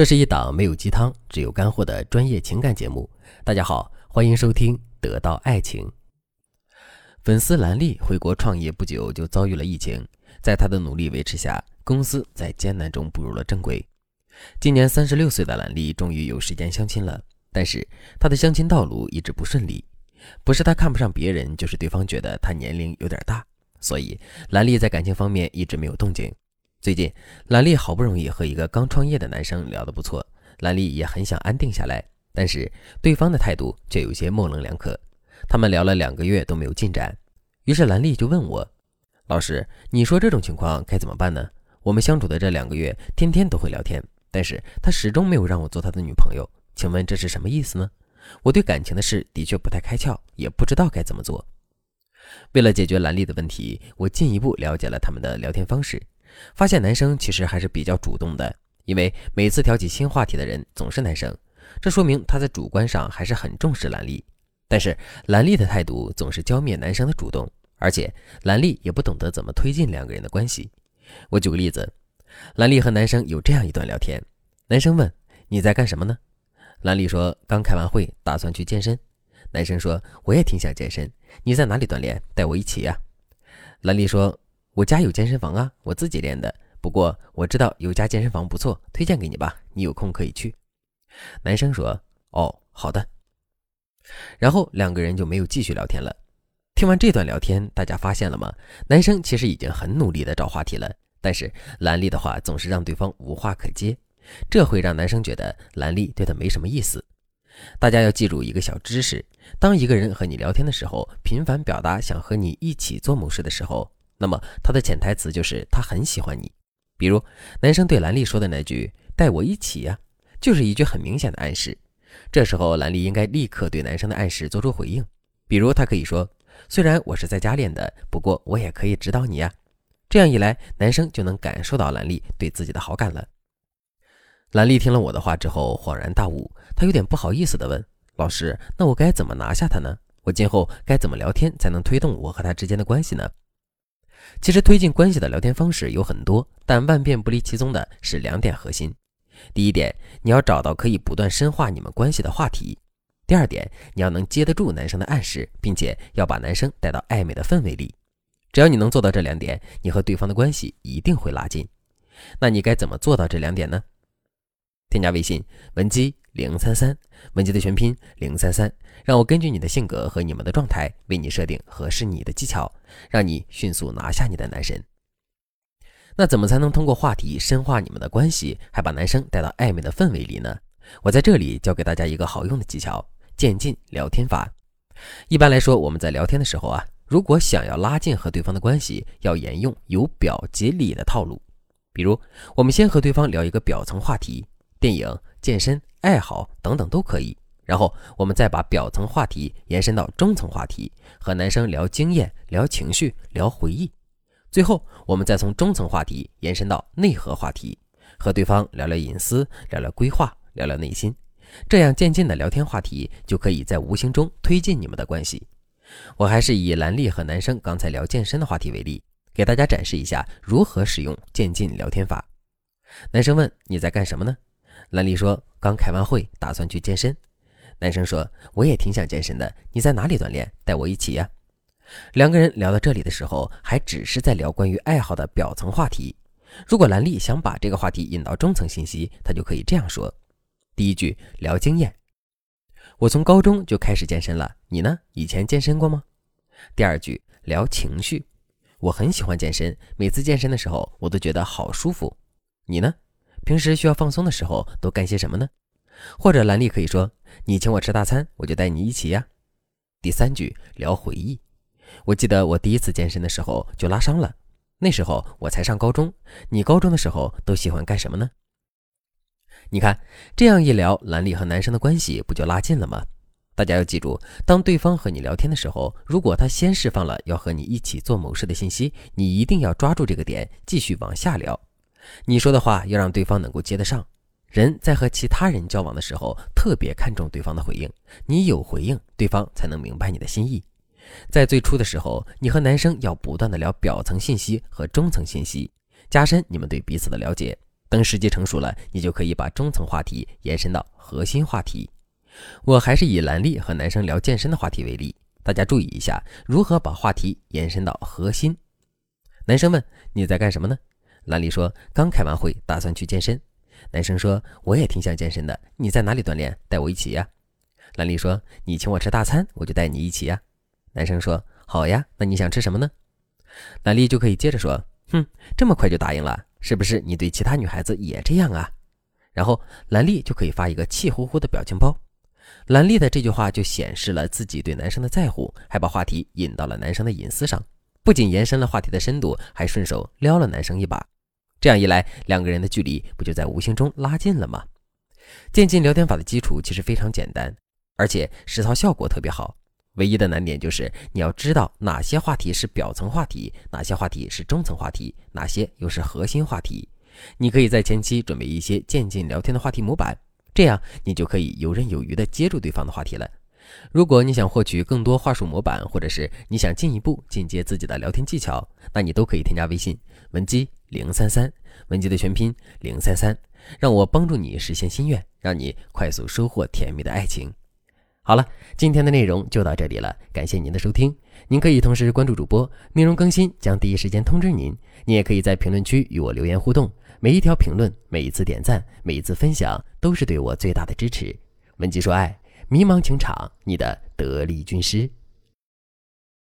这是一档没有鸡汤，只有干货的专业情感节目。大家好，欢迎收听《得到爱情》。粉丝兰丽回国创业不久就遭遇了疫情，在她的努力维持下，公司在艰难中步入了正轨。今年三十六岁的兰丽终于有时间相亲了，但是她的相亲道路一直不顺利，不是她看不上别人，就是对方觉得她年龄有点大，所以兰丽在感情方面一直没有动静。最近，兰丽好不容易和一个刚创业的男生聊得不错，兰丽也很想安定下来，但是对方的态度却有些模棱两可。他们聊了两个月都没有进展，于是兰丽就问我：“老师，你说这种情况该怎么办呢？我们相处的这两个月，天天都会聊天，但是他始终没有让我做他的女朋友，请问这是什么意思呢？我对感情的事的确不太开窍，也不知道该怎么做。”为了解决兰丽的问题，我进一步了解了他们的聊天方式。发现男生其实还是比较主动的，因为每次挑起新话题的人总是男生，这说明他在主观上还是很重视兰丽。但是兰丽的态度总是浇灭男生的主动，而且兰丽也不懂得怎么推进两个人的关系。我举个例子，兰丽和男生有这样一段聊天：男生问你在干什么呢？兰丽说刚开完会，打算去健身。男生说我也挺想健身，你在哪里锻炼？带我一起呀。兰丽说。我家有健身房啊，我自己练的。不过我知道有家健身房不错，推荐给你吧，你有空可以去。男生说：“哦，好的。”然后两个人就没有继续聊天了。听完这段聊天，大家发现了吗？男生其实已经很努力的找话题了，但是兰丽的话总是让对方无话可接，这会让男生觉得兰丽对他没什么意思。大家要记住一个小知识：当一个人和你聊天的时候，频繁表达想和你一起做某事的时候。那么他的潜台词就是他很喜欢你，比如男生对兰丽说的那句“带我一起呀”，就是一句很明显的暗示。这时候兰丽应该立刻对男生的暗示做出回应，比如他可以说：“虽然我是在家练的，不过我也可以指导你呀。”这样一来，男生就能感受到兰丽对自己的好感了。兰丽听了我的话之后恍然大悟，她有点不好意思地问：“老师，那我该怎么拿下他呢？我今后该怎么聊天才能推动我和他之间的关系呢？”其实推进关系的聊天方式有很多，但万变不离其宗的是两点核心。第一点，你要找到可以不断深化你们关系的话题；第二点，你要能接得住男生的暗示，并且要把男生带到暧昧的氛围里。只要你能做到这两点，你和对方的关系一定会拉近。那你该怎么做到这两点呢？添加微信文姬零三三，文姬的全拼零三三，让我根据你的性格和你们的状态，为你设定合适你的技巧，让你迅速拿下你的男神。那怎么才能通过话题深化你们的关系，还把男生带到暧昧的氛围里呢？我在这里教给大家一个好用的技巧——渐进聊天法。一般来说，我们在聊天的时候啊，如果想要拉近和对方的关系，要沿用由表及里的套路。比如，我们先和对方聊一个表层话题。电影、健身、爱好等等都可以。然后我们再把表层话题延伸到中层话题，和男生聊经验、聊情绪、聊回忆。最后，我们再从中层话题延伸到内核话题，和对方聊聊隐私、聊聊规划、聊聊内心。这样渐进的聊天话题就可以在无形中推进你们的关系。我还是以兰丽和男生刚才聊健身的话题为例，给大家展示一下如何使用渐进聊天法。男生问：“你在干什么呢？”兰丽说：“刚开完会，打算去健身。”男生说：“我也挺想健身的，你在哪里锻炼？带我一起呀。”两个人聊到这里的时候，还只是在聊关于爱好的表层话题。如果兰丽想把这个话题引到中层信息，她就可以这样说：“第一句聊经验，我从高中就开始健身了，你呢？以前健身过吗？”第二句聊情绪，我很喜欢健身，每次健身的时候我都觉得好舒服，你呢？平时需要放松的时候都干些什么呢？或者兰丽可以说：“你请我吃大餐，我就带你一起呀。”第三句聊回忆，我记得我第一次健身的时候就拉伤了，那时候我才上高中。你高中的时候都喜欢干什么呢？你看这样一聊，兰丽和男生的关系不就拉近了吗？大家要记住，当对方和你聊天的时候，如果他先释放了要和你一起做某事的信息，你一定要抓住这个点，继续往下聊。你说的话要让对方能够接得上。人在和其他人交往的时候，特别看重对方的回应。你有回应，对方才能明白你的心意。在最初的时候，你和男生要不断的聊表层信息和中层信息，加深你们对彼此的了解。等时机成熟了，你就可以把中层话题延伸到核心话题。我还是以兰丽和男生聊健身的话题为例，大家注意一下如何把话题延伸到核心。男生问：“你在干什么呢？”兰丽说：“刚开完会，打算去健身。”男生说：“我也挺想健身的，你在哪里锻炼？带我一起呀。”兰丽说：“你请我吃大餐，我就带你一起呀。”男生说：“好呀，那你想吃什么呢？”兰丽就可以接着说：“哼，这么快就答应了。”是不是你对其他女孩子也这样啊？然后兰丽就可以发一个气呼呼的表情包。兰丽的这句话就显示了自己对男生的在乎，还把话题引到了男生的隐私上，不仅延伸了话题的深度，还顺手撩了男生一把。这样一来，两个人的距离不就在无形中拉近了吗？渐进聊天法的基础其实非常简单，而且实操效果特别好。唯一的难点就是你要知道哪些话题是表层话题，哪些话题是中层话题，哪些又是核心话题。你可以在前期准备一些渐进聊天的话题模板，这样你就可以游刃有余地接住对方的话题了。如果你想获取更多话术模板，或者是你想进一步进阶自己的聊天技巧，那你都可以添加微信文姬零三三，文姬的全拼零三三，让我帮助你实现心愿，让你快速收获甜蜜的爱情。好了，今天的内容就到这里了，感谢您的收听。您可以同时关注主播，内容更新将第一时间通知您。您也可以在评论区与我留言互动，每一条评论、每一次点赞、每一次分享，都是对我最大的支持。文姬说爱，迷茫情场，你的得力军师。